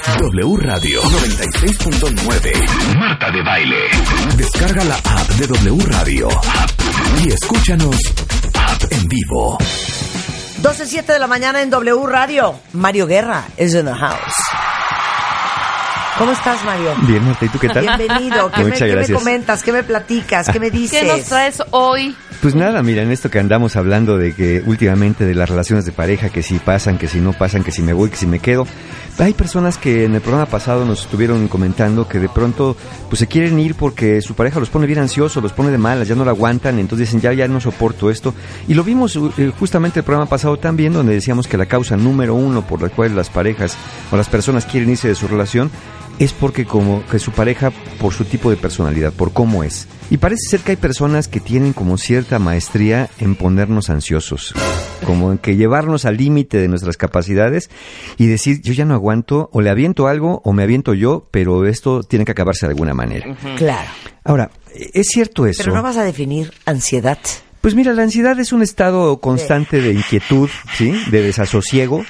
W Radio 96.9 Marta de Baile. Descarga la app de W Radio y escúchanos en vivo. 12.07 de la mañana en W Radio. Mario Guerra is in the house. ¿Cómo estás, Mario? Bien, Marta, ¿y tú qué tal? Bienvenido. ¿Qué, me, qué me comentas? ¿Qué me platicas? ¿Qué me dices? ¿Qué nos traes hoy? Pues nada, mira, en esto que andamos hablando de que últimamente de las relaciones de pareja, que si pasan, que si no pasan, que si me voy, que si me quedo. Hay personas que en el programa pasado nos estuvieron comentando que de pronto pues se quieren ir porque su pareja los pone bien ansiosos, los pone de malas, ya no lo aguantan, entonces dicen ya ya no soporto esto. Y lo vimos eh, justamente el programa pasado también donde decíamos que la causa número uno por la cual las parejas o las personas quieren irse de su relación es porque como que su pareja por su tipo de personalidad, por cómo es. Y parece ser que hay personas que tienen como cierta maestría en ponernos ansiosos, como en que llevarnos al límite de nuestras capacidades y decir, yo ya no aguanto, o le aviento algo, o me aviento yo, pero esto tiene que acabarse de alguna manera. Claro. Ahora, ¿es cierto eso? Pero no vas a definir ansiedad. Pues mira, la ansiedad es un estado constante de inquietud, ¿sí? De desasosiego,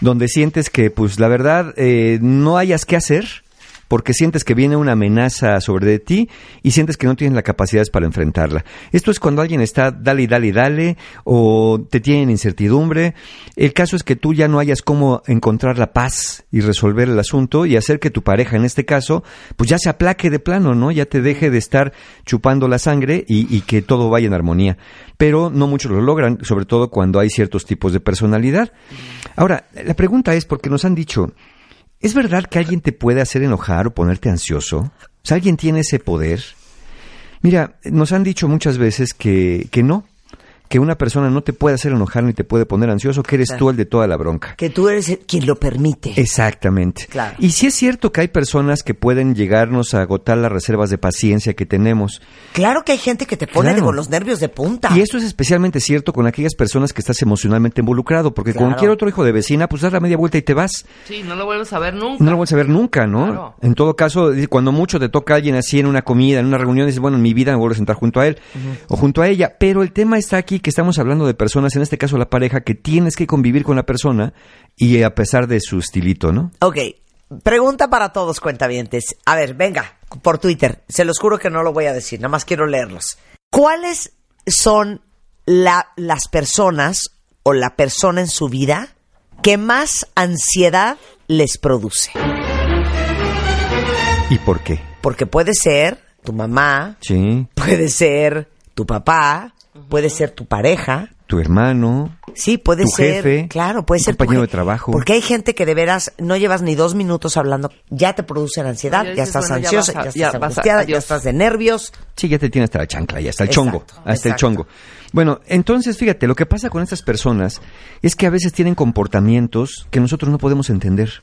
donde sientes que, pues la verdad, eh, no hayas qué hacer, porque sientes que viene una amenaza sobre de ti y sientes que no tienes la capacidad para enfrentarla. Esto es cuando alguien está dale dale dale o te tiene en incertidumbre. El caso es que tú ya no hayas cómo encontrar la paz y resolver el asunto y hacer que tu pareja, en este caso, pues ya se aplaque de plano, ¿no? Ya te deje de estar chupando la sangre y, y que todo vaya en armonía. Pero no muchos lo logran, sobre todo cuando hay ciertos tipos de personalidad. Ahora, la pregunta es, porque nos han dicho, ¿Es verdad que alguien te puede hacer enojar o ponerte ansioso? O ¿alguien tiene ese poder? Mira, nos han dicho muchas veces que, que no, que una persona no te puede hacer enojar ni te puede poner ansioso, que eres tú el de toda la bronca. Que tú eres el- quien lo permite. Exactamente. Claro. Y sí es cierto que hay personas que pueden llegarnos a agotar las reservas de paciencia que tenemos. Claro que hay gente que te pone Claro. de- con los nervios de punta. Y esto es especialmente cierto con aquellas personas que estás emocionalmente involucrado, porque Claro. cualquier otro hijo de vecina, pues das la media vuelta y te vas. Sí, no lo vuelves a ver nunca. No lo vuelves a ver nunca, ¿no? Claro. En todo caso, cuando mucho te toca a alguien así en una comida, en una reunión, dices, bueno, en mi vida me vuelvo a sentar junto a él o junto a ella. Pero el tema está aquí que estamos hablando de personas, en este caso la pareja, que tienes que convivir con la persona y a pesar de su estilito, ¿no? Ok, pregunta para todos, cuentavientes. A ver, venga, por Twitter. Se los juro que no lo voy a decir, nada más quiero leerlos. ¿Cuáles son la- las personas o la persona en su vida que más ansiedad les produce? ¿Y por qué? Porque puede ser tu mamá, Sí, puede ser tu papá, puede ser tu pareja. tu hermano, Sí, puede Tu ser. jefe, claro, puede ser tu compañero je- de trabajo. Porque hay gente que de veras no llevas ni dos minutos hablando, ya te producen ansiedad, Ya ya, estás bueno, ya ansiosa, a- ya, ya estás a- ya adiós. estás de nervios. Sí, ya te tiene hasta la chancla, ya hasta el Exacto, chongo, hasta el chongo. Bueno, entonces fíjate, lo que pasa con estas personas es que a veces tienen comportamientos que nosotros no podemos entender.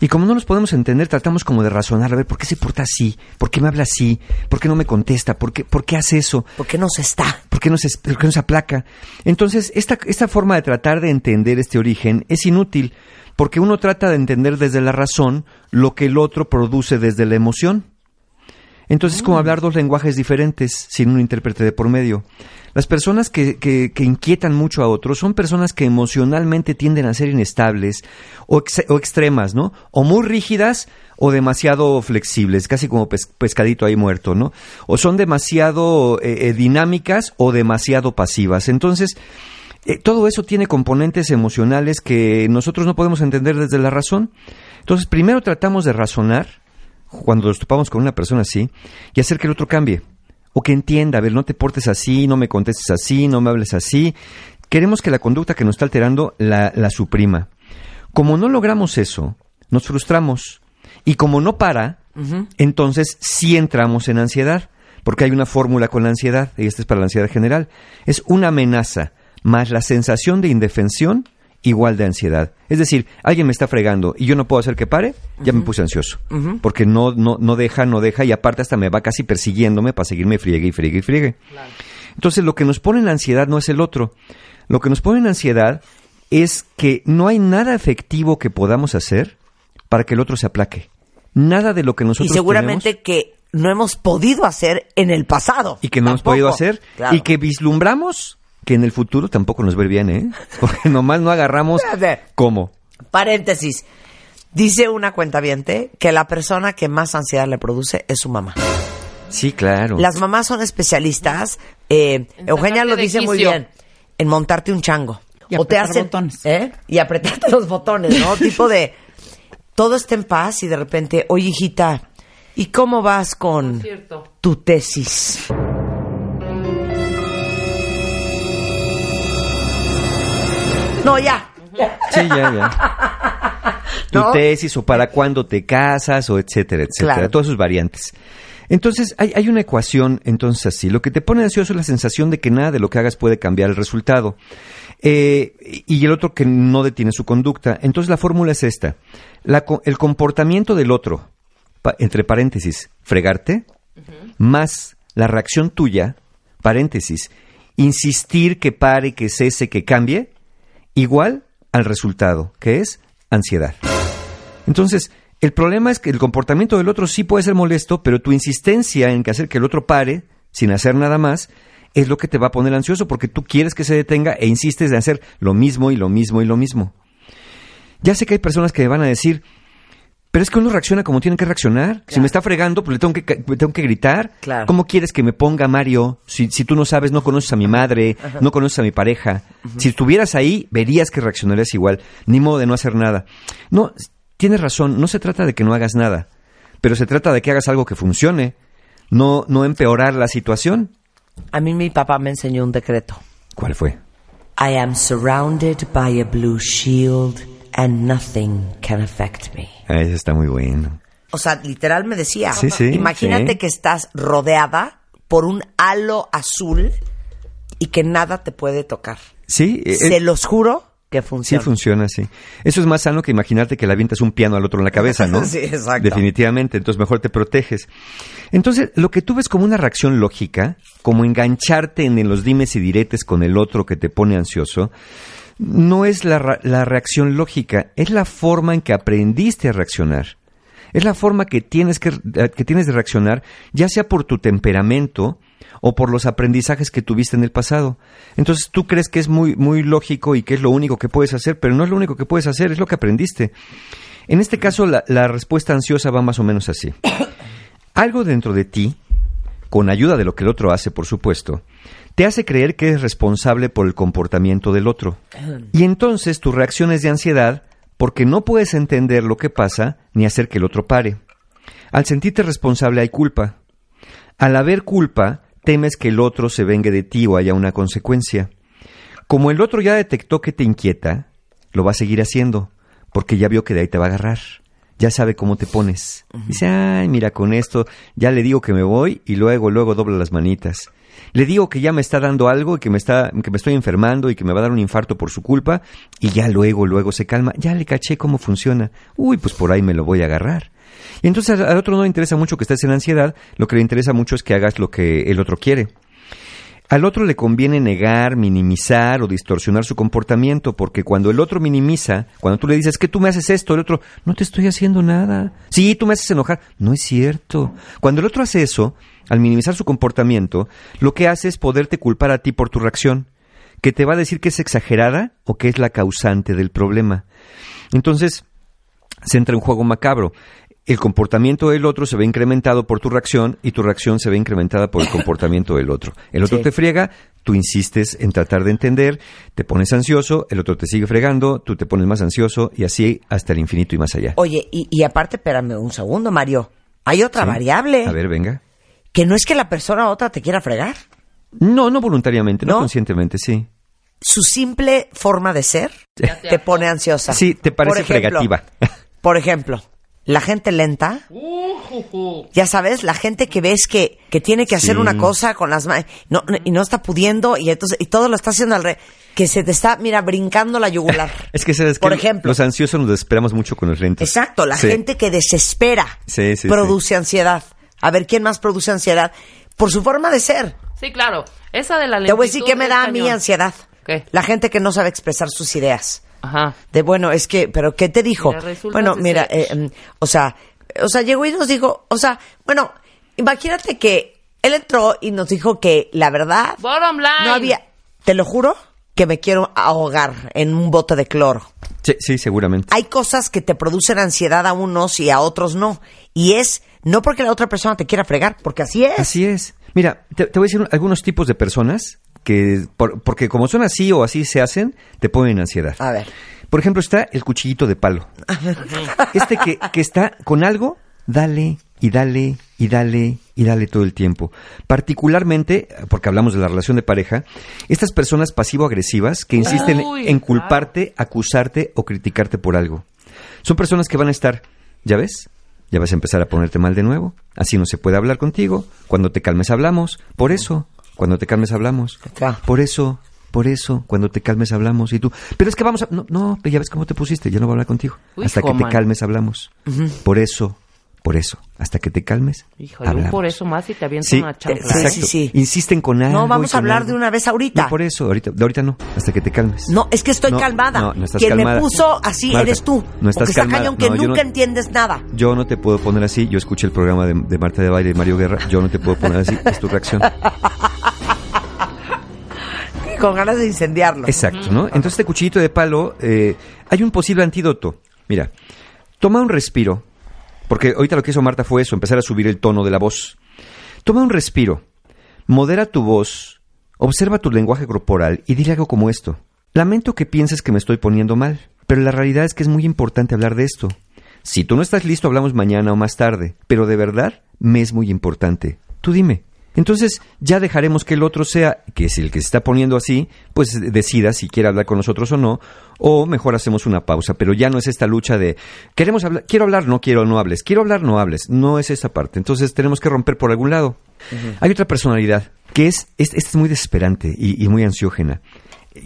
Y como no los podemos entender, tratamos como de razonar, a ver, ¿por qué se porta así? ¿Por qué me habla así? ¿Por qué no me contesta? ¿Por qué, por qué hace eso? ¿Por qué no se está? ¿Por qué no se, por qué no se aplaca? Entonces, esta, esta forma de tratar de entender este origen es inútil, porque uno trata de entender desde la razón lo que el otro produce desde la emoción. Entonces es como hablar dos lenguajes diferentes sin un intérprete de por medio. Las personas que, que- que inquietan mucho a otros son personas que emocionalmente tienden a ser inestables o, ex- o extremas, ¿no? O muy rígidas o demasiado flexibles, casi como pes- pescadito ahí muerto, ¿no? O son demasiado eh, eh, dinámicas o demasiado pasivas. Entonces, eh, todo eso tiene componentes emocionales que nosotros no podemos entender desde la razón. Entonces, primero tratamos de razonar cuando nos topamos con una persona así y hacer que el otro cambie. O que entienda, a ver, no te portes así, no me contestes así, no me hables así. Queremos que la conducta que nos está alterando la, la suprima. Como no logramos eso, nos frustramos. Y como no para, entonces sí entramos en ansiedad. Porque hay una fórmula con la ansiedad, y esta es para la ansiedad general. Es una amenaza más la sensación de indefensión igual de ansiedad. Es decir, alguien me está fregando y yo no puedo hacer que pare, ya me puse ansioso. Porque no, no, no deja, no deja y aparte hasta me va casi persiguiéndome para seguirme friegue y friegue y friegue. Entonces lo que nos pone en ansiedad no es el otro. Lo que nos pone en ansiedad es que no hay nada efectivo que podamos hacer para que el otro se aplaque. Nada de lo que Y nosotros seguramente tenemos que no hemos podido hacer en el pasado. y que no hemos podido hacer Claro. y que vislumbramos que en el futuro tampoco nos ver bien, ¿eh? Porque nomás no agarramos Espérate. cómo. Paréntesis. Dice una cuentaviente que la persona que más ansiedad le produce es su mamá. Sí, claro. Las mamás son especialistas. eh, En Eugenia lo dice muy bien. En montarte un chango. Y o te hacen, botones. ¿eh? Y apretarte los botones, ¿no? tipo de todo está en paz y de repente, oye hijita, ¿y cómo vas con Cierto. tu tesis? No, ya. Sí, ya, ya. Tu ¿No? tesis o para cuándo te casas o etcétera, etcétera. Claro. Todas sus variantes. Entonces, hay, hay una ecuación, entonces así. Lo que te pone ansioso es la sensación de que nada de lo que hagas puede cambiar el resultado. Eh, y el otro que no detiene su conducta. Entonces, la fórmula es esta. La el comportamiento del otro, pa- entre paréntesis, fregarte, más la reacción tuya, paréntesis, insistir que pare, que cese, que cambie, igual al resultado, que es ansiedad. Entonces, el problema es que el comportamiento del otro sí puede ser molesto, pero tu insistencia en que hacer que el otro pare, sin hacer nada más, es lo que te va a poner ansioso, porque tú quieres que se detenga e insistes en hacer lo mismo y lo mismo y lo mismo. Ya sé que hay personas que me van a decir, pero es que uno reacciona como tiene que reaccionar. Si me está fregando, pues le tengo que, le tengo que gritar. Claro. ¿Cómo quieres que me ponga Mario? Si, si tú no sabes, no conoces a mi madre, no conoces a mi pareja. Si estuvieras ahí, verías que reaccionarías igual. Ni modo de no hacer nada. No, tienes razón, no se trata de que no hagas nada, pero se trata de que hagas algo que funcione, no, no empeorar la situación. A mí mi papá me enseñó un decreto. ¿Cuál fue? I am surrounded by a blue shield and nothing can affect me. Ah, ese está muy bueno. O sea, literal me decía, Sí, sí, imagínate sí. que estás rodeada por un halo azul y que nada te puede tocar. Sí, eh, Se eh, los juro que sí funciona. funciona así. Eso es más sano que imaginarte que le avientas un piano al otro en la cabeza, ¿no? Sí, exacto. Definitivamente, entonces mejor te proteges. Entonces, lo que tú ves como una reacción lógica, como engancharte en los dimes y diretes con el otro que te pone ansioso, no es la, la reacción lógica, es la forma en que aprendiste a reaccionar. Es la forma que tienes, que, eh, que tienes de reaccionar, ya sea por tu temperamento o por los aprendizajes que tuviste en el pasado. Entonces tú crees que es muy, muy lógico y que es lo único que puedes hacer, pero no es lo único que puedes hacer, es lo que aprendiste. En este caso, la, la respuesta ansiosa va más o menos así. Algo dentro de ti, con ayuda de lo que el otro hace, por supuesto, te hace creer que eres responsable por el comportamiento del otro. Y entonces tu reacción es de ansiedad porque no puedes entender lo que pasa ni hacer que el otro pare. Al sentirte responsable hay culpa. Al haber culpa, temes que el otro se vengue de ti o haya una consecuencia. Como el otro ya detectó que te inquieta, lo va a seguir haciendo, porque ya vio que de ahí te va a agarrar. Ya sabe cómo te pones. Dice, ay, mira, con esto ya le digo que me voy y luego, luego dobla las manitas. Le digo que ya me está dando algo y que me, está, que me estoy enfermando y que me va a dar un infarto por su culpa y ya luego, luego se calma. Ya le caché cómo funciona. Uy, pues por ahí me lo voy a agarrar. Y entonces al otro no le interesa mucho que estés en ansiedad, lo que le interesa mucho es que hagas lo que el otro quiere. Al otro le conviene negar, minimizar o distorsionar su comportamiento, porque cuando el otro minimiza, cuando tú le dices que tú me haces esto, el otro, no te estoy haciendo nada. Sí, tú me haces enojar. No es cierto. Cuando el otro hace eso, al minimizar su comportamiento, lo que hace es poderte culpar a ti por tu reacción, que te va a decir que es exagerada o que es la causante del problema. Entonces, se entra en juego macabro. El comportamiento del otro se ve incrementado por tu reacción y tu reacción se ve incrementada por el comportamiento del otro. El otro Sí. te friega, tú insistes en tratar de entender, te pones ansioso, el otro te sigue fregando, tú te pones más ansioso y así hasta el infinito y más allá. Oye, y, y aparte, espérame un segundo, Mario. Hay otra ¿Sí? variable. A ver, venga. Que no es que la persona otra te quiera fregar. No, no voluntariamente, no, ¿No? conscientemente, sí. Su simple forma de ser te pone ansiosa. Sí, te parece ejemplo, fregativa. Por ejemplo, la gente lenta, ya sabes, la gente que ves que, que tiene que hacer Sí. una cosa con las manos no, no- y no está pudiendo y entonces y todo lo está haciendo al revés, que se te está, mira, brincando la yugular. Es que sabes Por que ejemplo. los ansiosos nos desesperamos mucho con los lentes. Exacto, la Sí. gente que desespera Sí, sí, produce ansiedad. A ver, ¿quién más produce ansiedad? Por su forma de ser. Sí, claro. Esa de la Te voy a decir lentitud qué me es da a mí ansiedad. ¿Qué? La gente que no sabe expresar sus ideas. Ajá. De bueno, es que, pero ¿qué te dijo? Mira, bueno, mira, eh, mm, o sea, o sea, llegó y nos dijo, o sea, bueno, imagínate que él entró y nos dijo que la verdad Bottom line. no había, te lo juro, que me quiero ahogar en un bote de cloro. Sí, sí, seguramente. Hay cosas que te producen ansiedad a unos y a otros no. Y es no porque la otra persona te quiera fregar, porque así es. Así es. Mira, te, te voy a decir un- algunos tipos de personas que, por- porque como son así o así se hacen, te ponen ansiedad. A ver. Por ejemplo, está el cuchillito de palo. Este que, que está con algo, dale y dale y dale y dale todo el tiempo. Particularmente, porque hablamos de la relación de pareja, estas personas pasivo-agresivas que insisten Uy, en culparte, acusarte o criticarte por algo. Son personas que van a estar, ¿ya ves? Ya vas a empezar a ponerte mal de nuevo. Así no se puede hablar contigo. Cuando te calmes hablamos. Por eso, cuando te calmes hablamos. Por eso, por eso, cuando te calmes hablamos. Y tú, pero es que vamos a... No, no, ya ves cómo te pusiste. Yo no voy a hablar contigo. Uy, hasta que te calmes hablamos. Por eso, por eso. Hasta que te calmes Híjole, un hablamos. por eso más y te avienta Sí, una chancla. Sí, sí, sí. Insisten con algo. No, vamos a hablar algo. de una vez ahorita. No, por eso, ahorita, de ahorita no, hasta que te calmes. No, es que estoy No, calmada. no, no estás Quien calmada. me puso así Marta, eres tú. no estás porque está calmada. cañón que nunca no- entiendes nada. Yo no te puedo poner así. Yo escuché el programa de, de Marta de Baile y Mario Guerra. Yo no te puedo poner así. Es tu reacción. Con ganas de incendiarlo. Exacto, ¿no? Entonces, este cuchillito de palo, eh, hay un posible antídoto. Mira, toma un respiro, porque ahorita lo que hizo Marta fue eso, empezar a subir el tono de la voz. Toma un respiro, modera tu voz, observa tu lenguaje corporal y dile algo como esto. Lamento que pienses que me estoy poniendo mal, pero la realidad es que es muy importante hablar de esto. Si tú no estás listo, hablamos mañana o más tarde, pero de verdad me es muy importante. Tú dime. Entonces ya dejaremos que el otro sea, que si el que se está poniendo así, pues decida si quiere hablar con nosotros o no, o mejor hacemos una pausa, pero ya no es esta lucha de queremos hablar, quiero hablar, no quiero, no hables, quiero hablar, no hables, no es esa parte. Entonces tenemos que romper por algún lado. Hay otra personalidad que es, es, es muy desesperante y, y muy ansiógena.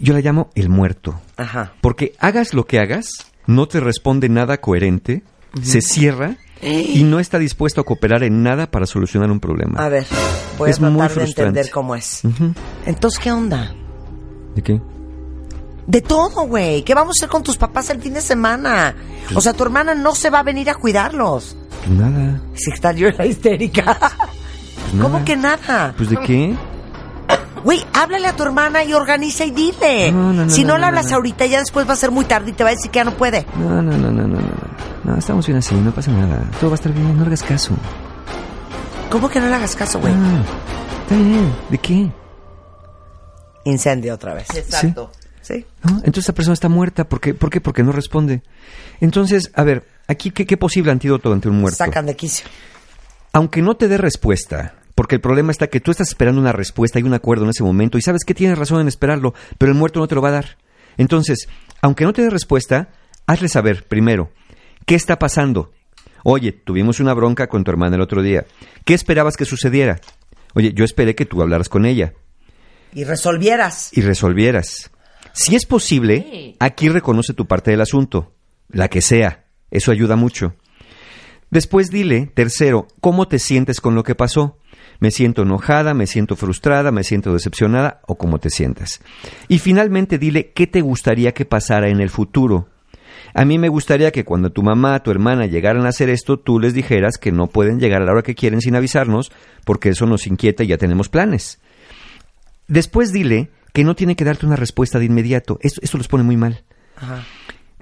Yo la llamo el muerto. Ajá. Porque hagas lo que hagas, no te responde nada coherente, se cierra y no está dispuesto a cooperar en nada para solucionar un problema. A ver, voy Es a muy tratar de frustrante. entender cómo es. Entonces, ¿qué onda? ¿De qué? De todo, güey. ¿Qué vamos a hacer con tus papás el fin de semana? O sea, tu hermana no se va a venir a cuidarlos. Pues nada. Si está yo en la histérica. pues ¿Cómo que nada? Pues de qué? Güey, háblale a tu hermana y organiza y dile. No, no, no, si no, no, le no, hablas no. ahorita, ya después va a ser muy tarde y te va a decir que ya no puede. No, no, no, no, no, no. Estamos bien así, no pasa nada. Todo va a estar bien, no le hagas caso. ¿Cómo que no le hagas caso, güey? Ah, está bien. ¿De qué? Incendio otra vez. Exacto. Sí. ¿No? Entonces esa persona está muerta. ¿Por qué? ¿Por qué? Porque no responde. Entonces, a ver, aquí, ¿qué, qué posible antídoto ante un muerto? Sacan de quicio. aunque no te dé respuesta, porque el problema está que tú estás esperando una respuesta y un acuerdo en ese momento y sabes que tienes razón en esperarlo, pero el muerto no te lo va a dar. Entonces, aunque no te dé respuesta, hazle saber primero qué está pasando. Oye, tuvimos una bronca con tu hermana el otro día. ¿Qué esperabas que sucediera? Oye, yo esperé que tú hablaras con ella Y resolvieras. y resolvieras. Si es posible, aquí reconoce tu parte del asunto, la que sea. Eso ayuda mucho. Después dile, tercero, cómo te sientes con lo que pasó. Me siento enojada, me siento frustrada, me siento decepcionada o cómo te sientas. Y finalmente dile qué te gustaría que pasara en el futuro. A mí me gustaría que cuando tu mamá, tu hermana llegaran a hacer esto, tú les dijeras que no pueden llegar a la hora que quieren sin avisarnos, porque eso nos inquieta y ya tenemos planes. Después dile que no tiene que darte una respuesta de inmediato. Esto, esto los pone muy mal. Ajá.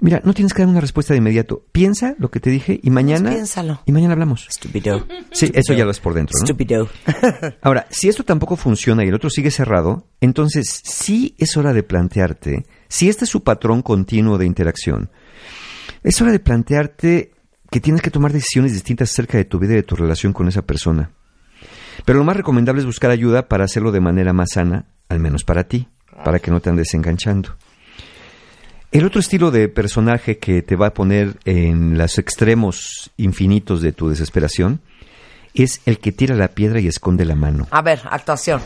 Mira, no tienes que dar una respuesta de inmediato. Piensa lo que te dije y mañana. piénsalo. Y mañana hablamos. Estúpido. Sí, eso ya lo es por dentro, ¿no? Estúpido. Ahora, si esto tampoco funciona y el otro sigue cerrado, entonces sí es hora de plantearte, si este es su patrón continuo de interacción, es hora de plantearte que tienes que tomar decisiones distintas acerca de tu vida y de tu relación con esa persona. Pero lo más recomendable es buscar ayuda para hacerlo de manera más sana, al menos para ti, para que no te andes enganchando. El otro estilo de personaje que te va a poner en los extremos infinitos de tu desesperación es el que tira la piedra y esconde la mano. A ver, actuación.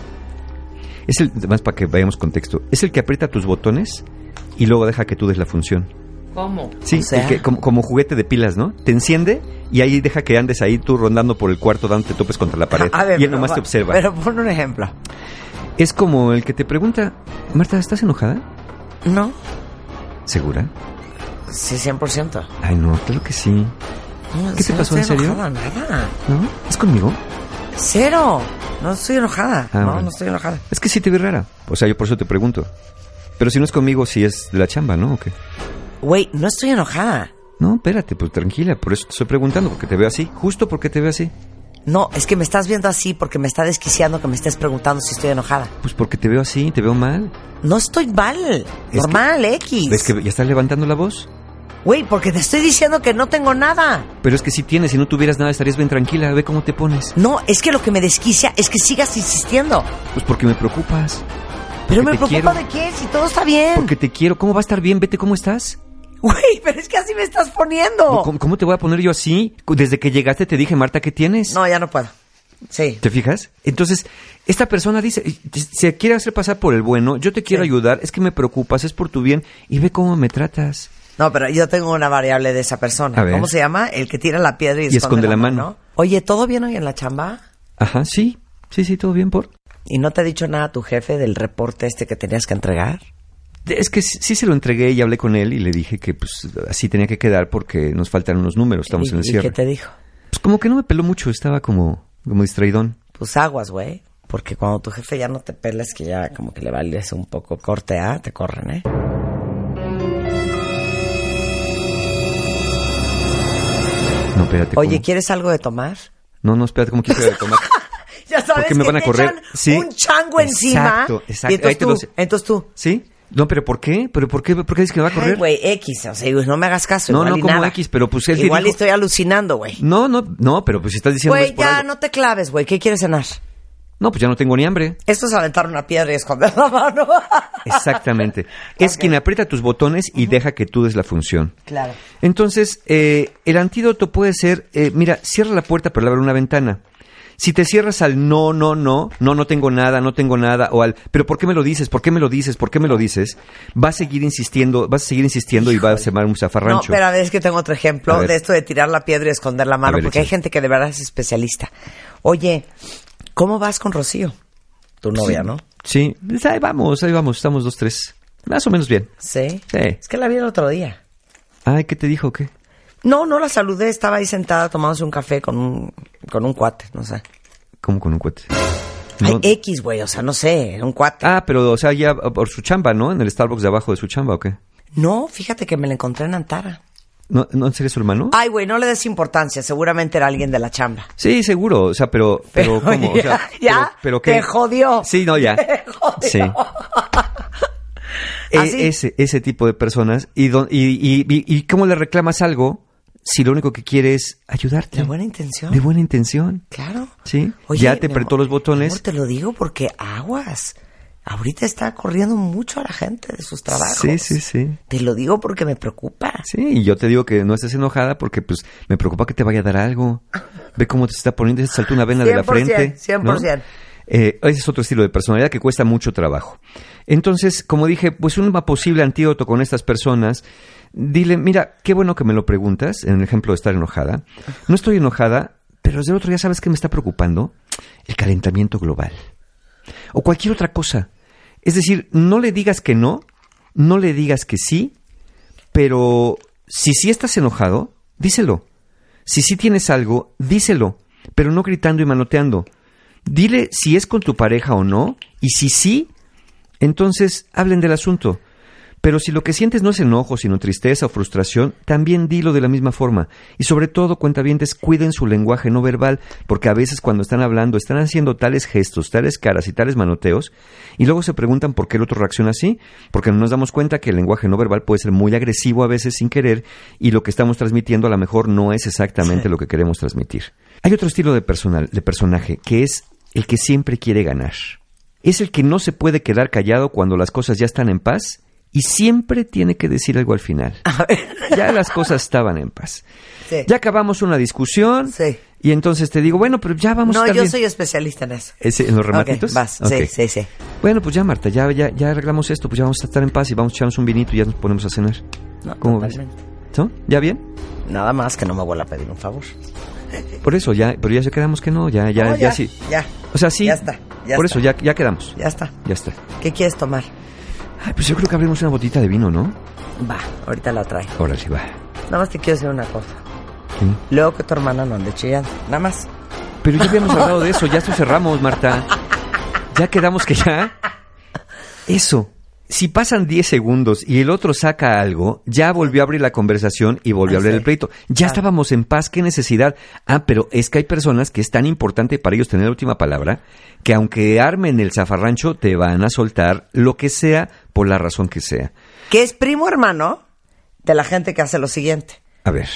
Es el, más para que vayamos contexto, es el que aprieta tus botones y luego deja que tú des la función. ¿Cómo? Sí, O sea. el que- como, como juguete de pilas, ¿no? Te enciende y ahí deja que andes ahí tú rondando por el cuarto dándote topes contra la pared. A ver, y él nomás te observa. Pero pon un ejemplo. Es como el que te pregunta, Marta, ¿estás enojada? No, ¿Segura? sí, 100%. Ay, no, claro que sí. No, ¿Qué te no pasó, estoy en serio? enojada, nada. ¿No? ¿Es conmigo? Cero. No estoy enojada. Ah, no, bueno. no estoy enojada. Es que sí te vi rara. O sea, yo por eso te pregunto. Pero si no es conmigo, sí es de la chamba, ¿no? ¿O qué? Güey, no estoy enojada. No, espérate, pues tranquila. Por eso te estoy preguntando, porque te veo así. Justo porque te veo así. No, es que me estás viendo así porque me está desquiciando que me estés preguntando si estoy enojada. Pues porque te veo así, te veo mal. No estoy mal. Normal, X. ¿Ves que ya estás levantando la voz? Güey, porque te estoy diciendo que no tengo nada. Pero es que si tienes, si no tuvieras nada, estarías bien tranquila. Ve cómo te pones. No, es que lo que me desquicia es que sigas insistiendo. Pues porque me preocupas. Pero me preocupa quiero. de qué, si todo está bien. Porque te quiero. ¿Cómo va a estar bien? Vete cómo estás. Güey, pero es que así me estás poniendo. ¿Cómo, cómo te voy a poner yo así? Desde que llegaste te dije, Marta, ¿qué tienes? No, ya no puedo. Sí. ¿Te fijas? Entonces, esta persona dice, se quiere hacer pasar por el bueno, yo te quiero Sí. ayudar, es que me preocupas, es por tu bien, y ve cómo me tratas. No, pero yo tengo una variable de esa persona. A ver. ¿Cómo se llama? El que tira la piedra y, Y esconde la mano. Oye, ¿todo bien hoy en la chamba? Ajá, sí, sí, sí, todo bien por. ¿Y no te ha dicho nada tu jefe del reporte este que tenías que entregar? Es que sí, sí se lo entregué y hablé con él y le dije que pues así tenía que quedar porque nos faltan unos números, estamos ¿Y, en el y cierre. qué te dijo? Pues como que no me peló mucho, estaba como, como distraidón. Pues aguas, güey. Porque cuando tu jefe ya no te pelas, que ya como que le vales un poco corte A, te corren, ¿eh? No, espérate. Oye. ¿quieres algo de tomar? No, no, espérate, ¿cómo quieres que de tomar? Ya sabes Porque me que van a te correr. echan Sí. un chango encima. Exacto, exacto. Y Ahí entonces te lo entonces tú. ¿Sí? No, pero ¿por qué? ¿Pero por qué? ¿Por qué dices que va a correr? güey, X, o sea, no me hagas caso. No, igual no, como nada. X, pero pues él Igual dijo- estoy alucinando, güey. No, no, no, pero pues si estás diciendo Güey, ya, algo. no te claves, güey. ¿Qué quieres cenar? No, pues ya no tengo ni hambre. Esto es aventar una piedra y esconder la mano. Exactamente. Es quien aprieta tus botones y deja que tú des la función. Claro. Entonces, eh, el antídoto puede ser, eh, mira, cierra la puerta pero abre una ventana. Si te cierras al no, no, no, no, no tengo nada, no tengo nada, o al, pero ¿por qué me lo dices? ¿Por qué me lo dices? ¿Por qué me lo dices? Va a seguir insistiendo, vas a seguir insistiendo y va a ser un No, zafarrancho. pero a ver, es que tengo otro ejemplo de esto de tirar la piedra y esconder la mano, ver, porque hay gente que de verdad es especialista. Oye, ¿cómo vas con Rocío? Tu novia, ¿no? Sí, pues ahí vamos, ahí vamos, estamos dos, tres. Más o menos bien. Sí. Sí. Es que la vi el otro día. Ay, ¿qué te dijo? ¿Qué? No, no la saludé, estaba ahí sentada tomándose un café con un, con un cuate, no sé. ¿Cómo con un? Ay, No- X, güey, o sea, no sé, un cuate. Ah, pero, o sea, ya por su chamba, ¿no? En el Starbucks de abajo de su chamba, ¿o qué? No, fíjate que me la encontré en Antara. ¿No, ¿no sería su hermano? Ay, güey, no le des importancia, seguramente era alguien de la chamba. Sí, seguro, o sea, pero, pero, Pero ¿cómo? O sea, ya, ya, pero, pero ¿qué? te jodió. Sí, no, ya. Te jodió. Sí. E- ¿Ah, sí? ese, ese tipo de personas. Y, don- y, y, y, y cómo le reclamas algo si lo único que quiere es ayudarte? De buena intención. De buena intención. Claro. Sí. Oye, ya te apretó amor, los botones. amor, te lo digo porque aguas. Ahorita está corriendo mucho a la gente de sus trabajos. Sí, sí, sí. Te lo digo porque me preocupa. Sí, y yo te digo que no estés enojada porque pues me preocupa que te vaya a dar algo. Ve cómo te está poniendo, te salta una vena de la 100%, frente. ¿no? 100%. Eh, ese es otro estilo de personalidad que cuesta mucho trabajo. Entonces, como dije, pues un posible antídoto con estas personas, dile, mira, qué bueno que me lo preguntas, en el ejemplo de estar enojada. No estoy enojada, pero desde el otro ya sabes que me está preocupando el calentamiento global. O cualquier otra cosa. Es decir, no le digas que no, no le digas que sí, pero si sí estás enojado, díselo. Si sí tienes algo, díselo, pero no gritando y manoteando. Dile si es con tu pareja o no, y si sí, entonces hablen del asunto. Pero si lo que sientes no es enojo, sino tristeza o frustración, también dilo de la misma forma. Y sobre todo, cuentavientes, cuiden su lenguaje no verbal, porque a veces cuando están hablando están haciendo tales gestos, tales caras y tales manoteos, y luego se preguntan por qué el otro reacciona así, porque no nos damos cuenta que el lenguaje no verbal puede ser muy agresivo a veces sin querer, y lo que estamos transmitiendo a lo mejor no es exactamente lo que queremos transmitir. Hay otro estilo de, personal, de personaje, que es el que siempre quiere ganar. Es el que no se puede quedar callado cuando las cosas ya están en paz y siempre tiene que decir algo al final. Ya las cosas estaban en paz. Sí. Ya acabamos una discusión Sí. y entonces te digo, bueno, pero ya vamos a No, estar yo bien. soy especialista en eso. ¿Ese, ¿En los rematitos? Ok, vas. Ok. Sí, sí, sí. Bueno, pues ya, Marta, ya, ya, ya arreglamos esto, pues ya vamos a estar en paz y vamos a echarnos un vinito y ya nos ponemos a cenar. No, ¿Cómo ves? totalmente. ¿No? ¿Ya bien? Nada más que no me vuelva a pedir un favor. Por eso, ya, pero ya se quedamos que no, ya, ya, No, ya, sí. Ya. O sea, sí. Ya está, ya por está. eso, ya, ya quedamos. Ya está. Ya está. ¿Qué quieres tomar? Ay, pues yo creo que abrimos una botita de vino, ¿no? Va, ahorita la traigo. Órale, va. Nada más te quiero decir una cosa. Luego que tu hermana no ande chillando. Nada más. Pero ya habíamos hablado de eso, ya esto cerramos, Marta. Ya quedamos que ya. Eso. Si pasan 10 segundos y el otro saca algo, ya volvió a abrir la conversación y volvió a hablar sí. el pleito. Ya Ah. estábamos en paz, qué necesidad. Ah, pero es que hay personas que es tan importante para ellos tener la última palabra que aunque armen el zafarrancho, te van a soltar lo que sea por la razón que sea. Que es primo hermano de la gente que hace lo siguiente. A ver.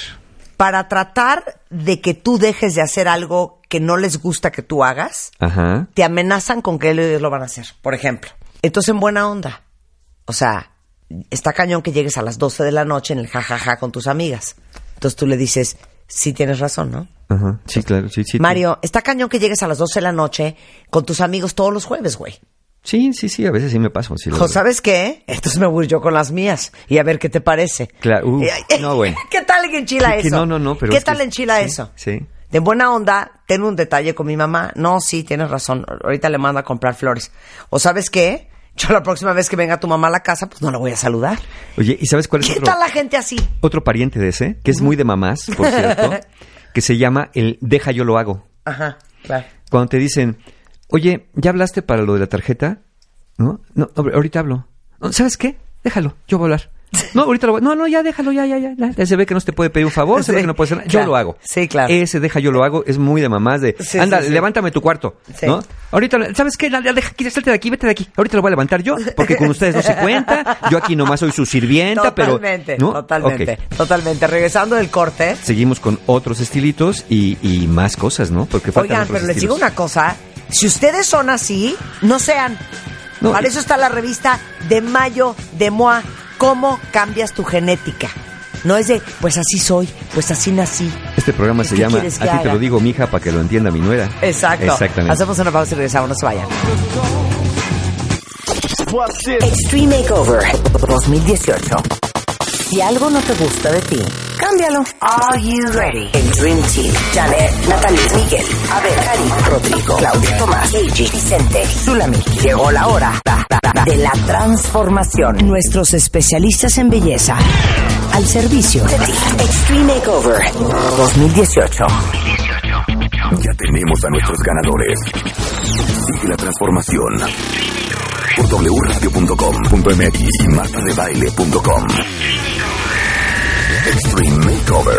Para tratar de que tú dejes de hacer algo que no les gusta que tú hagas, Ajá. te amenazan con que ellos lo van a hacer, por ejemplo. Entonces, en buena onda. O sea, está cañón que llegues a las 12 de la noche en el jajaja con tus amigas. Entonces tú le dices, sí tienes razón, ¿no? Ajá. Sí, claro. Sí, sí. Mario, está cañón que llegues a las 12 de la noche con tus amigos todos los jueves, güey. Sí, sí, sí. A veces sí me paso. Sí. ¿Sabes qué? Entonces me voy yo con las mías y a ver qué te parece. Claro, uf, Eh, no, bueno. ¿Qué tal en Chila que eso? no, no, no, pero ¿Qué es que- tal en Chila sí, eso? sí. De buena onda, tengo un detalle con mi mamá. No, sí, tienes razón. Ahorita le mando a comprar flores. ¿O sabes qué? Yo la próxima vez que venga tu mamá a la casa, pues no la voy a saludar. Oye, ¿y sabes cuál es ¿Qué otro? tal la gente así? otro pariente de ese, que es muy de mamás, por cierto, que se llama el deja yo lo hago. Ajá, claro. Cuando te dicen, oye, ¿ya hablaste para lo de la tarjeta? ¿No? No, ahor- ahorita hablo. ¿Sabes qué? Déjalo, yo voy a hablar. No, ahorita lo voy. No, no, ya déjalo, ya, ya, ya. ya. Se ve que no se te puede pedir un favor, se Sí, ve que no puede hacer nada. Yo lo hago. Sí, claro. Ese deja yo lo hago es muy de mamás de, Sí, anda, sí, levántame tu cuarto, Sí. ¿no? Ahorita, ¿sabes qué? Ya deja, aquí, salte de aquí, vete de aquí. Ahorita lo voy a levantar yo, porque con ustedes no se cuenta. Yo aquí nomás soy su sirvienta, pero... Totalmente, ¿no? totalmente, totalmente. Regresando del corte. Seguimos con otros estilitos y, y más cosas, ¿no? Porque faltan Oigan, otros pero les digo estilos. una cosa. Si ustedes son así, no sean. No, Para eso está la revista de Mayo de Moa. ¿Cómo cambias tu genética? No es de, pues así soy, pues así nací. Este programa ¿Y se llama quieres A que ti te lo digo, mija, para que lo entienda mi nuera. Exacto. Exactamente. Hacemos una pausa y regresamos, no se vayan. Extreme Makeover 2018. Si algo no te gusta de ti, cámbialo. Are you ready? El Dream Team. Janet, Natalie, Miguel, Abel, Cari, Rodrigo, Claudia, Tomás, Eiji, Vicente, Zulami. Llegó la hora de la transformación. Nuestros especialistas en belleza al servicio de ti. Extreme Makeover 2018. Ya tenemos a nuestros ganadores. Sigue la transformación por wradio.com.mx y martadebaile.com. Extreme Makeover.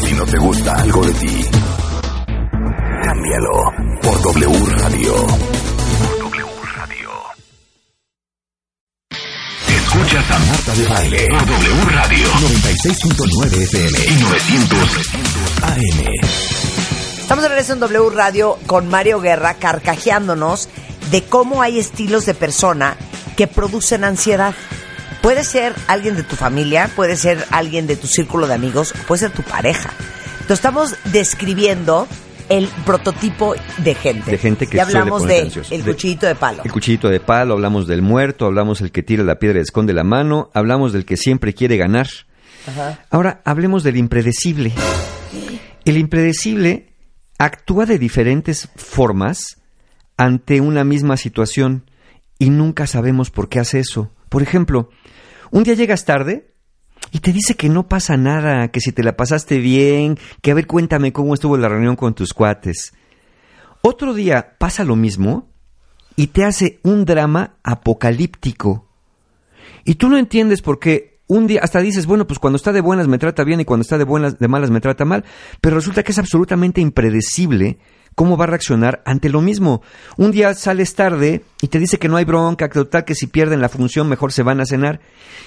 Si no te gusta algo de ti, cámbialo por W Radio. Escuchas a Marta de Baile por W Radio 96.9 FM y 900 AM. Estamos de regreso en W Radio con Mario Guerra carcajeándonos de cómo hay estilos de persona que producen ansiedad. Puede ser alguien de tu familia, puede ser alguien de tu círculo de amigos, puede ser tu pareja. Entonces estamos describiendo el prototipo de gente. De gente que ya hablamos ponerse de el cuchillito de palo. El cuchillito de palo, hablamos del muerto, hablamos del que tira la piedra y esconde la mano, hablamos del que siempre quiere ganar. Ahora hablemos del impredecible. El impredecible actúa de diferentes formas ante una misma situación y nunca sabemos por qué hace eso. Por ejemplo, un día llegas tarde y te dice que no pasa nada, que si te la pasaste bien, que a ver cuéntame cómo estuvo la reunión con tus cuates. Otro día pasa lo mismo y te hace un drama apocalíptico. Y tú no entiendes por qué un día hasta dices, bueno, pues cuando está de buenas me trata bien y cuando está de buenas de malas me trata mal, pero resulta que es absolutamente impredecible cómo va a reaccionar ante lo mismo. Un día sales tarde y te dice que no hay bronca, que total que si pierden la función mejor se van a cenar.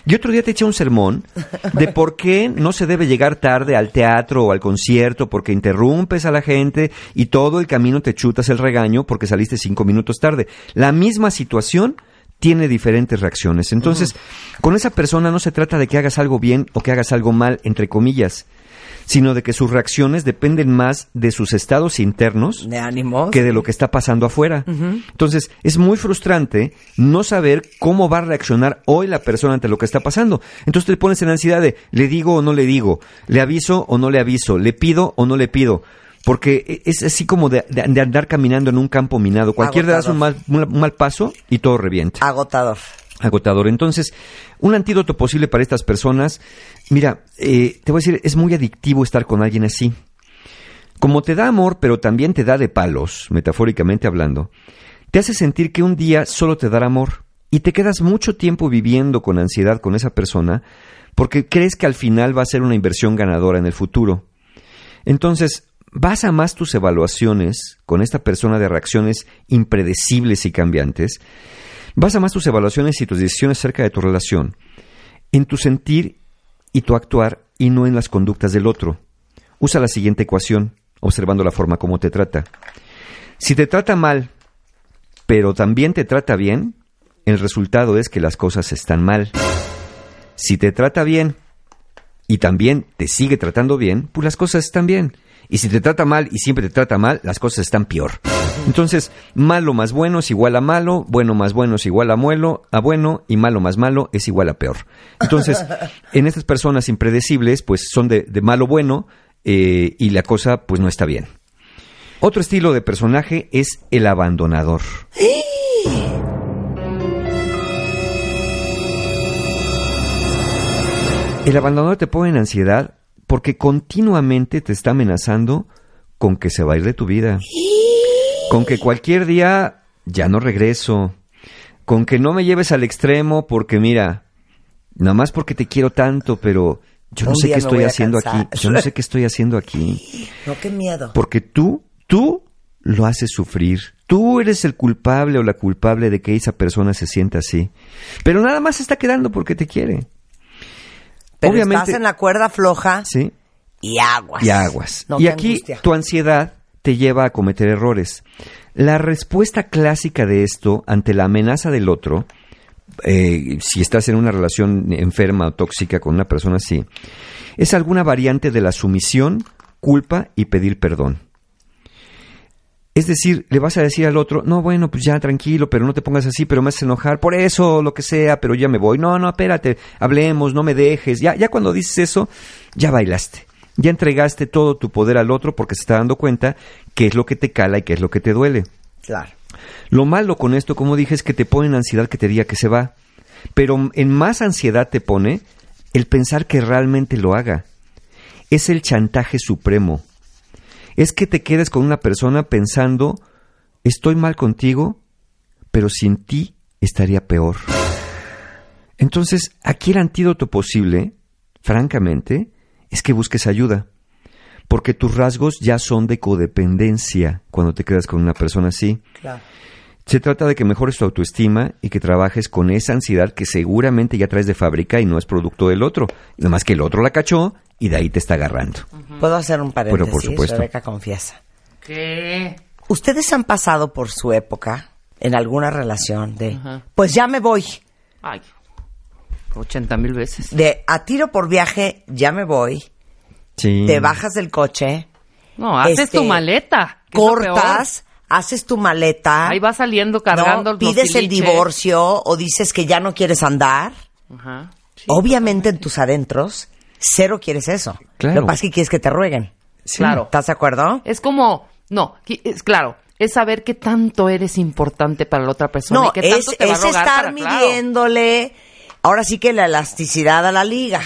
Y otro día te echa un sermón de por qué no se debe llegar tarde al teatro o al concierto porque interrumpes a la gente y todo el camino te chutas el regaño porque saliste cinco minutos tarde. La misma situación tiene diferentes reacciones. Entonces, con esa persona no se trata de que hagas algo bien o que hagas algo mal, entre comillas, sino de que sus reacciones dependen más de sus estados internos De ánimos. que de lo que está pasando afuera. Entonces, es muy frustrante no saber cómo va a reaccionar hoy la persona ante lo que está pasando. Entonces te pones en ansiedad de, ¿le digo o no le digo? ¿Le aviso o no le aviso? ¿Le pido o no le pido? Porque es así como de, de- de andar caminando en un campo minado. Cualquier día das un mal, un mal paso y todo revienta Agotador. agotador. Entonces, un antídoto posible para estas personas, mira, eh, te voy a decir, es muy adictivo estar con alguien así. Como te da amor, pero también te da de palos, metafóricamente hablando, te hace sentir que un día solo te dará amor y te quedas mucho tiempo viviendo con ansiedad con esa persona porque crees que al final va a ser una inversión ganadora en el futuro. Entonces, basa más tus evaluaciones con esta persona de reacciones impredecibles y cambiantes Basa más tus evaluaciones y tus decisiones acerca de tu relación en tu sentir y tu actuar y no en las conductas del otro. Usa la siguiente ecuación, observando la forma como te trata. Si te trata mal, pero también te trata bien, el resultado es que las cosas están mal. Si te trata bien y también te sigue tratando bien, pues las cosas están bien. Y si te trata mal y siempre te trata mal, las cosas están peor. Entonces, malo más bueno es igual a malo, bueno más bueno es igual a muelo, a bueno, y malo más malo es igual a peor. Entonces, en estas personas impredecibles, pues son de, de malo bueno eh, y la cosa pues no está bien. Otro estilo de personaje es el abandonador. El abandonador te pone en ansiedad porque continuamente te está amenazando con que se va a ir de tu vida. Con que cualquier día ya no regreso. Con que no me lleves al extremo porque mira, nada más porque te quiero tanto, pero yo no sé qué estoy haciendo cansar. aquí. Yo no sé qué estoy haciendo aquí. No, qué miedo. Porque tú, tú lo haces sufrir. Tú eres el culpable o la culpable de que esa persona se sienta así. Pero nada más está quedando porque te quiere. Pero Obviamente- estás en la cuerda floja Sí. y aguas. y aguas. No, y aquí angustia. tu ansiedad te lleva a cometer errores. La respuesta clásica de esto ante la amenaza del otro, eh, si estás en una relación enferma o tóxica con una persona así, es alguna variante de la sumisión, culpa y pedir perdón. Es decir, le vas a decir al otro, no, bueno, pues ya tranquilo, pero no te pongas así, pero me haces enojar, por eso, lo que sea, pero ya me voy. No, no, espérate, hablemos, no me dejes. Ya, ya cuando dices eso, ya bailaste. Ya entregaste todo tu poder al otro porque se está dando cuenta qué es lo que te cala y qué es lo que te duele. Claro. Lo malo con esto, como dije, es que te pone en ansiedad que te diga que se va. Pero en más ansiedad te pone el pensar que realmente lo haga. Es el chantaje supremo. Es que te quedes con una persona pensando, estoy mal contigo, pero sin ti estaría peor. Entonces, aquí el antídoto posible, francamente, es que busques ayuda. Porque tus rasgos ya son de codependencia cuando te quedas con una persona así. Claro. Se trata de que mejores tu autoestima y que trabajes con esa ansiedad que seguramente ya traes de fábrica y no es producto del otro. Nada más que el otro la cachó y de ahí te está agarrando. ¿Puedo hacer un paréntesis? Bueno, por supuesto. Rebeca confiesa. ¿Qué? ¿Ustedes han pasado por su época en alguna relación de, Ajá. pues ya me voy, Ay, 80 mil veces. de a tiro por viaje, ya me voy, Sí. te bajas del coche, No, haces Este, tu maleta. que es lo cortas, haces tu maleta. Ahí va saliendo cargando ¿no? los pides el divorcio o dices que ya no quieres andar. Ajá. Sí. Obviamente en tus adentros, cero quieres eso. Claro. Lo que pasa es que quieres que te rueguen. Sí. Claro. ¿Estás de acuerdo? Es como, no, es claro, es saber qué tanto eres importante para la otra persona No, y qué tanto es, te va a es rogar estar para- claro. Ahora sí que la elasticidad a la liga.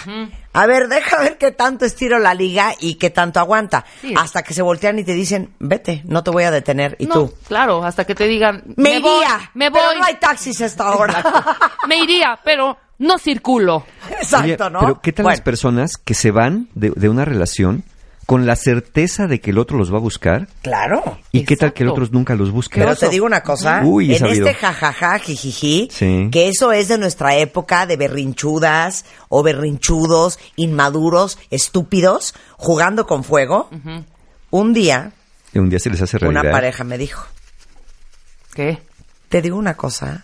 A ver, deja ver qué tanto estiro la liga y qué tanto aguanta. Sí. Hasta que se voltean y te dicen, vete, no te voy a detener. Y No, tú, claro, hasta que te digan, me, voy, iría, me voy. pero no hay taxis a esta hora. me iría, pero no circulo. Exacto, Oye, ¿no? Pero ¿qué tal las personas que se van de, de una relación con la certeza de que el otro los va a buscar? Claro. ¿Y qué tal que el otro nunca los busca? Pero te digo una cosa, Uy, en sabido. este jajaja, jijiji, Sí. que eso es de nuestra época de berrinchudas o berrinchudos, inmaduros, estúpidos, jugando con fuego. Un día, Y un día se les hace realidad. una pareja me dijo, ¿Qué? te digo una cosa,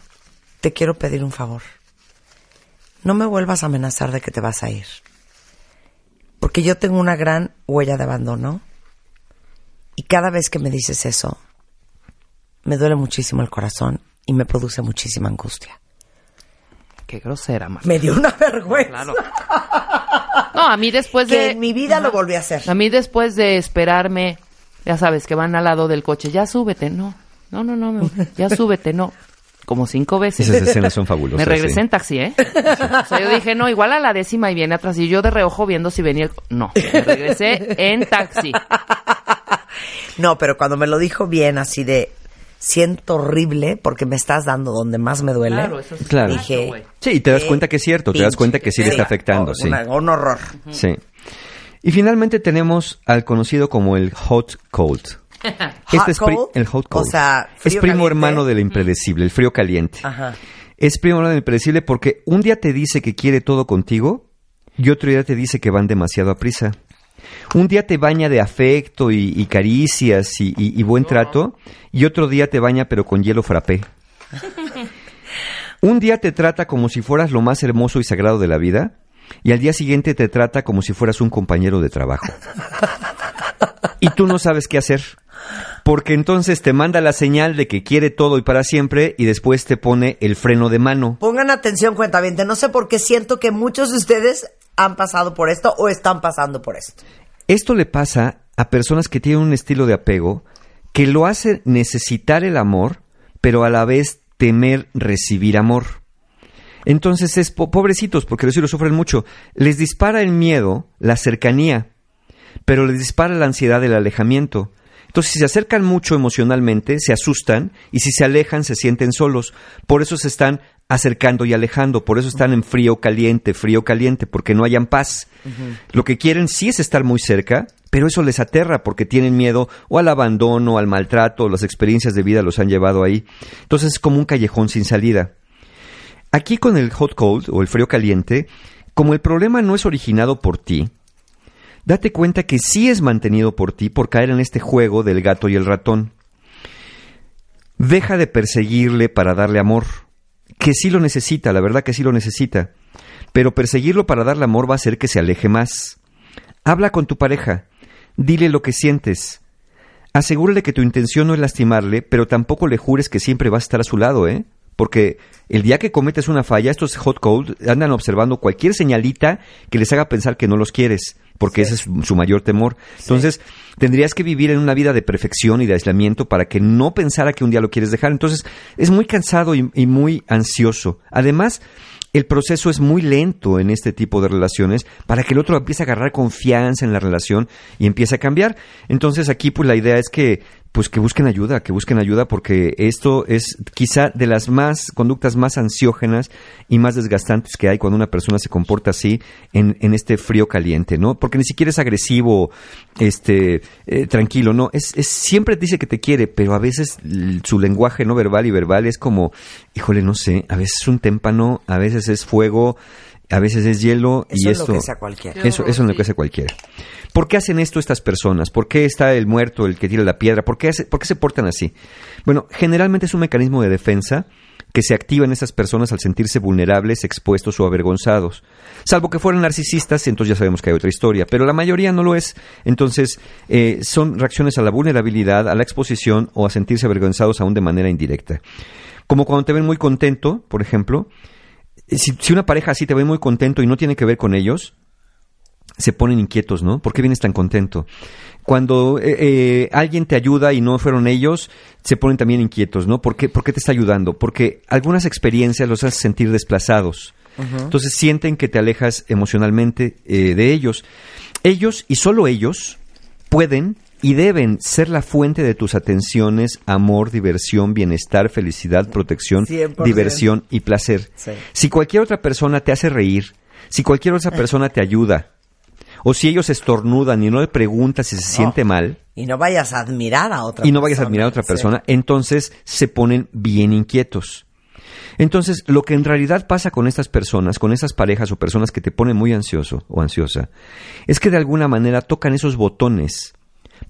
te quiero pedir un favor. No me vuelvas a amenazar de que te vas a ir. Porque yo tengo una gran huella de abandono. Y cada vez que me dices eso, me duele muchísimo el corazón y me produce muchísima angustia. Qué grosera, Marta. Me dio una vergüenza. Claro. No, a mí después Que de... en mi vida lo volví a hacer. A mí después de esperarme, ya sabes, que van al lado del coche, ya súbete, no. No, no, no, me- ya súbete, no. Como cinco veces. Esas escenas son fabulosas. Me regresé sí. en taxi, ¿eh? O sea, yo dije, no, igual a la décima y viene atrás. Y yo de reojo viendo si venía el... No, me regresé en taxi. No, pero cuando me lo dijo bien, así de siento horrible porque me estás dando donde más me duele. Claro, eso es Claro. Dije. Sí, y te das cuenta que es cierto, te das cuenta que sí le está sí, afectando, oh, sí. una- un horror. Sí. Y finalmente tenemos al conocido como el hot cold. Hot es cold? el hot cold. O sea, es primo caliente. hermano del impredecible, el frío caliente. Ajá. Es primo hermano del impredecible porque un día te dice que quiere todo contigo y otro día te dice que van demasiado a prisa. Un día te baña de afecto y, y caricias y, y- y buen trato y otro día te baña pero con hielo frappé. Un día te trata como si fueras lo más hermoso y sagrado de la vida y al día siguiente te trata como si fueras un compañero de trabajo. Y tú no sabes qué hacer. Porque entonces te manda la señal de que quiere todo y para siempre y después te pone el freno de mano. Pongan atención, cuentaviente. No sé por qué siento que muchos de ustedes han pasado por esto o están pasando por esto. Esto le pasa a personas que tienen un estilo de apego que lo hace necesitar el amor, pero a la vez temer recibir amor. Entonces es po- pobrecitos, porque los hijos sufren mucho. Les dispara el miedo, la cercanía, pero les dispara la ansiedad del alejamiento. Entonces, si se acercan mucho emocionalmente, se asustan y si se alejan, se sienten solos. Por eso se están acercando y alejando, por eso están en frío caliente, frío caliente, porque no hayan paz. Lo que quieren sí es estar muy cerca, pero eso les aterra porque tienen miedo o al abandono, al maltrato, las experiencias de vida los han llevado ahí. Entonces es como un callejón sin salida. Aquí con el hot cold o el frío caliente, como el problema no es originado por ti, date cuenta que sí es mantenido por ti por caer en este juego del gato y el ratón. Deja de perseguirle para darle amor, que sí lo necesita, la verdad que sí lo necesita, pero perseguirlo para darle amor va a hacer que se aleje más. Habla con tu pareja, dile lo que sientes. Asegúrale que tu intención no es lastimarle, pero tampoco le jures que siempre vas a estar a su lado, ¿eh? Porque el día que cometes una falla, estos hot cold andan observando cualquier señalita que les haga pensar que no los quieres, porque ese es su mayor temor. Entonces, tendrías que vivir en una vida de perfección y de aislamiento para que no pensara que un día lo quieres dejar. Entonces, es muy cansado y, y muy ansioso. Además, el proceso es muy lento en este tipo de relaciones para que el otro empiece a agarrar confianza en la relación y empiece a cambiar. Entonces aquí pues la idea es que pues que busquen ayuda, que busquen ayuda porque esto es quizá de las más conductas más ansiógenas y más desgastantes que hay cuando una persona se comporta así en, en este frío caliente, ¿no? Porque ni siquiera es agresivo, este, eh, tranquilo, no, es, es siempre dice que te quiere, pero a veces su lenguaje no verbal y verbal es como, híjole, no sé, a veces es un témpano, a veces es fuego, a veces es hielo y Eso esto enloquece a cualquiera. Eso, eso enloquece a cualquiera. ¿Por qué hacen esto estas personas? ¿Por qué está el muerto, el que tira la piedra? ¿Por qué, hace- por qué se portan así? Bueno, generalmente es un mecanismo de defensa que se activa en esas personas al sentirse vulnerables, expuestos o avergonzados. Salvo que fueran narcisistas, entonces ya sabemos que hay otra historia, pero la mayoría no lo es. Entonces, eh, son reacciones a la vulnerabilidad, a la exposición o a sentirse avergonzados aún de manera indirecta. Como cuando te ven muy contento, por ejemplo, si, si una pareja así te ve muy contento y no tiene que ver con ellos, se ponen inquietos, ¿no? ¿Por qué vienes tan contento? Cuando eh, eh, alguien te ayuda y no fueron ellos, se ponen también inquietos, ¿no? ¿Por qué, por qué te está ayudando? Porque algunas experiencias los hacen sentir desplazados. Entonces sienten que te alejas emocionalmente eh, de ellos. Ellos y solo ellos pueden y deben ser la fuente de tus atenciones, amor, diversión, bienestar, felicidad, protección, 100%. diversión y placer. Sí. Si cualquier otra persona te hace reír, si cualquier otra persona te ayuda, o si ellos estornudan y no le preguntas si se siente mal, Y no vayas a admirar a otra y no vayas a persona. admirar a otra Sí. persona, entonces se ponen bien inquietos. Entonces, lo que en realidad pasa con estas personas, con esas parejas o personas que te ponen muy ansioso o ansiosa, es que de alguna manera tocan esos botones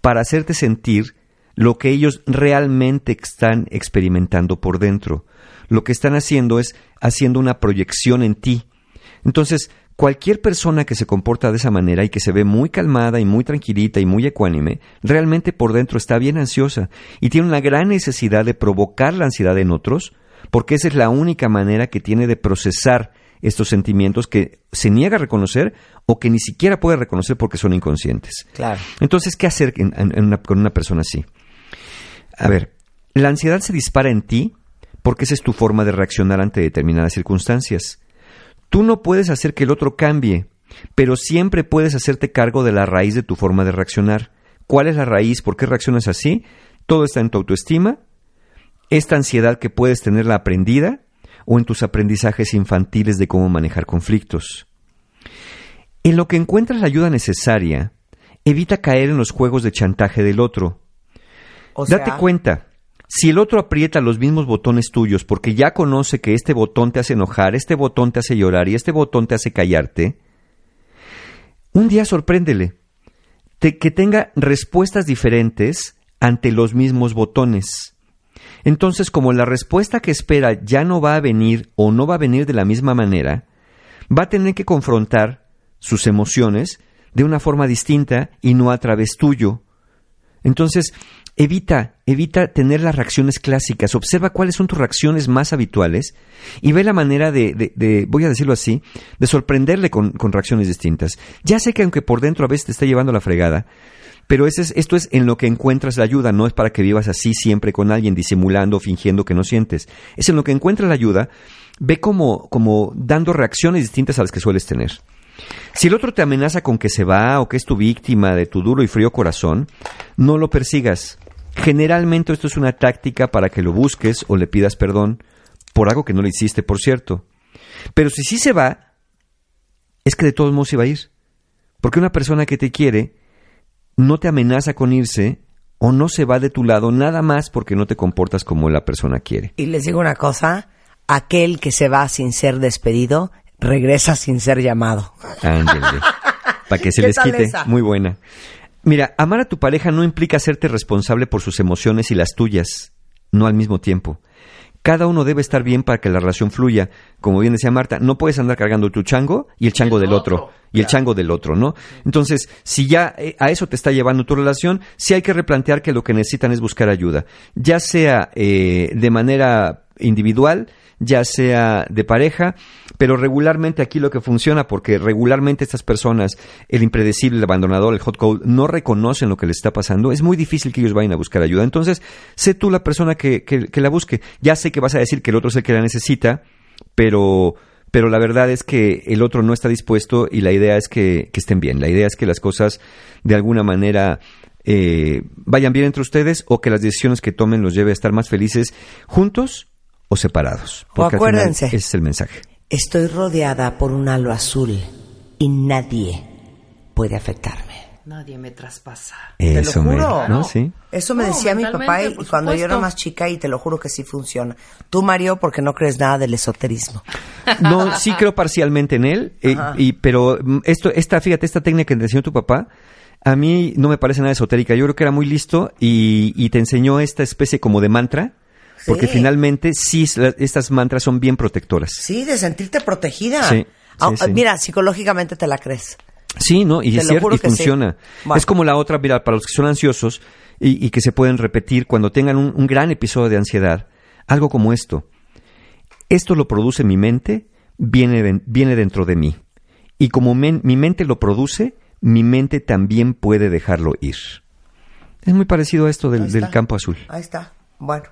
para hacerte sentir lo que ellos realmente están experimentando por dentro. lo que están haciendo es haciendo una proyección en ti. Entonces, cualquier persona que se comporta de esa manera y que se ve muy calmada y muy tranquilita y muy ecuánime, realmente por dentro está bien ansiosa y tiene una gran necesidad de provocar la ansiedad en otros, porque esa es la única manera que tiene de procesar estos sentimientos que se niega a reconocer o que ni siquiera puede reconocer porque son inconscientes. Claro. Entonces, ¿qué hacer en- en- en una- con una persona así? A ver, la ansiedad se dispara en ti porque esa es tu forma de reaccionar ante determinadas circunstancias. Tú no puedes hacer que el otro cambie, pero siempre puedes hacerte cargo de la raíz de tu forma de reaccionar. ¿Cuál es la raíz? ¿Por qué reaccionas así? Todo está en tu autoestima, esta ansiedad que puedes tenerla aprendida o en tus aprendizajes infantiles de cómo manejar conflictos. En lo que encuentras la ayuda necesaria, evita caer en los juegos de chantaje del otro. O Date cuenta, si el otro aprieta los mismos botones tuyos porque ya conoce que este botón te hace enojar, este botón te hace llorar y este botón te hace callarte, un día sorpréndele te- que tenga respuestas diferentes ante los mismos botones. Entonces, como la respuesta que espera ya no va a venir o no va a venir de la misma manera, va a tener que confrontar sus emociones de una forma distinta y no a través tuyo. Entonces, evita, evita tener las reacciones clásicas. Observa cuáles son tus reacciones más habituales y ve la manera de, de- de, voy a decirlo así, de sorprenderle con, con reacciones distintas. Ya sé que aunque por dentro a veces te está llevando la fregada, pero ese es- esto es en lo que encuentras la ayuda, no es para que vivas así siempre con alguien, disimulando, fingiendo que no sientes. Es en lo que encuentras la ayuda, ve como, como dando reacciones distintas a las que sueles tener. Si el otro te amenaza con que se va o que es tu víctima de tu duro y frío corazón, no lo persigas. Generalmente esto es una táctica para que lo busques o le pidas perdón por algo que no le hiciste, por cierto. Pero si sí se va, es que de todos modos se va a ir. Porque una persona que te quiere no te amenaza con irse o no se va de tu lado nada más porque no te comportas como la persona quiere. Y les digo una cosa, aquel que se va sin ser despedido, regresa sin ser llamado. Para que se ¿Qué les quite. esa? Muy buena. Mira, amar a tu pareja no implica hacerte responsable por sus emociones y las tuyas, no al mismo tiempo. Cada uno debe estar bien para que la relación fluya. Como bien decía Marta, no puedes andar cargando tu chango y el chango del otro. Y el chango del otro, ¿no? Entonces, si ya eh, a eso te está llevando tu relación, sí hay que replantear que lo que necesitan es buscar ayuda. Ya sea eh, de manera individual, ya sea de pareja, pero regularmente aquí lo que funciona, porque regularmente estas personas, el impredecible, el abandonador, el hot cold, no reconocen lo que les está pasando, es muy difícil que ellos vayan a buscar ayuda. Entonces, sé tú la persona que, que- que la busque. Ya sé que vas a decir que el otro es el que la necesita, pero, pero la verdad es que el otro no está dispuesto y la idea es que, que estén bien. La idea es que las cosas de alguna manera eh, vayan bien entre ustedes o que las decisiones que tomen los lleve a estar más felices juntos o separados. O Porque al final acuérdense. ese es el mensaje. Estoy rodeada por un halo azul y nadie puede afectarme. Nadie me traspasa. Te Eso, lo mero, juro. ¿no? Sí. Eso me No, decía mi papá y, cuando yo era más chica y te lo juro que sí funciona. Tú, Mario, porque no crees nada del esoterismo. No, sí creo parcialmente en él, eh, y, pero mm, esto, esta, fíjate, esta técnica que te enseñó tu papá, a mí no me parece nada esotérica. Yo creo que era muy listo y, y te enseñó esta especie como de mantra, porque finalmente sí, estas mantras son bien protectoras. Sí, de sentirte protegida. Sí, Ah, sí. Mira, psicológicamente te la crees. Sí, ¿no? Y Te es cierto, y funciona. Bueno. Es como la otra, mira, para los que son ansiosos y, y que se pueden repetir cuando tengan un, un gran episodio de ansiedad, algo como esto. Esto lo produce mi mente, viene, viene dentro de mí. Y como men- mi mente lo produce, mi mente también puede dejarlo ir. Es muy parecido a esto del, del campo azul. Ahí está. Bueno.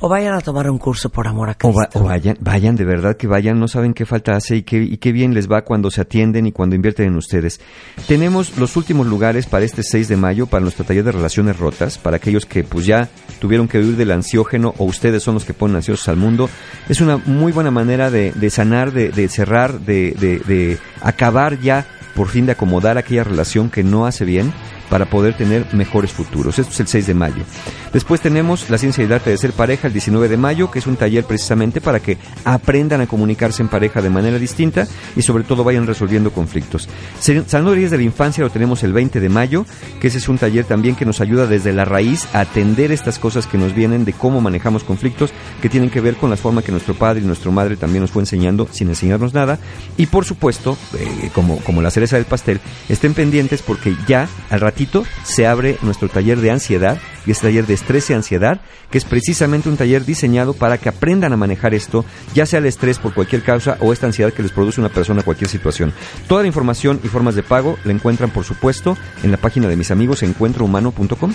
O vayan a tomar un curso por amor a O, Cristo. va- o vayan, vayan, de verdad que vayan, no saben qué falta hace y qué, y qué bien les va cuando se atienden y cuando invierten en ustedes. Tenemos los últimos lugares para este 6 de mayo para nuestro taller de relaciones rotas, para aquellos que pues ya tuvieron que huir del ansiógeno o ustedes son los que ponen ansiosos al mundo. Es una muy buena manera de, de sanar, de, de cerrar, de, de- de acabar ya por fin de acomodar aquella relación que no hace bien para poder tener mejores futuros. Esto es el 6 de mayo. Después tenemos la ciencia y el arte de ser pareja el 19 de mayo, que es un taller precisamente para que aprendan a comunicarse en pareja de manera distinta y sobre todo vayan resolviendo conflictos. Sanando de la infancia lo tenemos el 20 de mayo, que ese es un taller también que nos ayuda desde la raíz a atender estas cosas que nos vienen de cómo manejamos conflictos que tienen que ver con la forma que nuestro padre y nuestra madre también nos fue enseñando sin enseñarnos nada. Y por supuesto, eh, como, como la cereza del pastel, estén pendientes porque ya al ratito se abre nuestro taller de ansiedad y este taller de estrés y ansiedad, que es precisamente un taller diseñado para que aprendan a manejar esto, ya sea el estrés por cualquier causa o esta ansiedad que les produce una persona cualquier situación. Toda la información y formas de pago la encuentran, por supuesto, en la página de mis amigos encuentrohumano.com.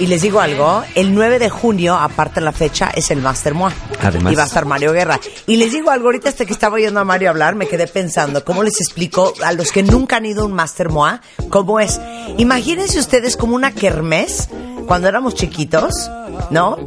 Y les digo algo, el 9 de junio, aparte de la fecha, es el Master Moa. Además. Y va a estar Mario Guerra. Y les digo algo, ahorita hasta que estaba oyendo a Mario hablar, me quedé pensando, ¿cómo les explico a los que nunca han ido a un Master Moa cómo es? Imagínense ustedes como una kermés cuando éramos chiquitos, ¿no?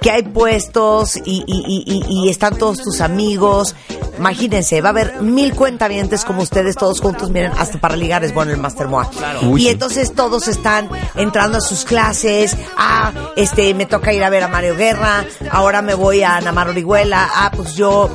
Que hay puestos y, y, y, y, están todos tus amigos. Imagínense, va a haber mil cuentavientes como ustedes todos juntos. Miren, hasta para ligar es bueno el Master Moa. Uy, y entonces todos están entrando a sus clases. Ah, este, me toca ir a ver a Mario Guerra. Ahora me voy a Namar Orihuela. Ah, pues yo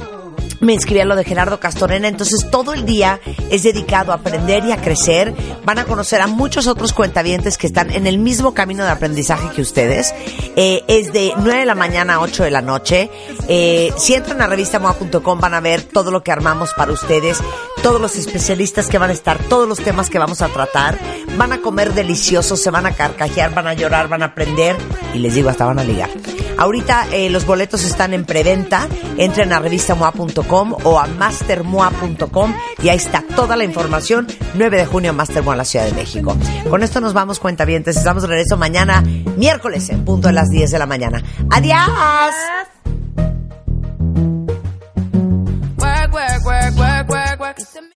me inscribí a lo de Gerardo Castorena, entonces todo el día es dedicado a aprender y a crecer. Van a conocer a muchos otros cuentavientes que están en el mismo camino de aprendizaje que ustedes. Eh, es de 9 de la mañana a 8 de la noche. Eh, si entran a revistamoa.com van a ver todo lo que armamos para ustedes, todos los especialistas que van a estar, todos los temas que vamos a tratar. Van a comer deliciosos, se van a carcajear, van a llorar, van a aprender y les digo, hasta van a ligar. Ahorita eh, los boletos están en preventa. Entren a revistamoa.com o a mastermoa.com y ahí está toda la información. 9 de junio, Mastermoa en la Ciudad de México. Con esto nos vamos, cuentavientes. Estamos de regreso mañana, miércoles, en punto de las 10 de la mañana. ¡Adiós!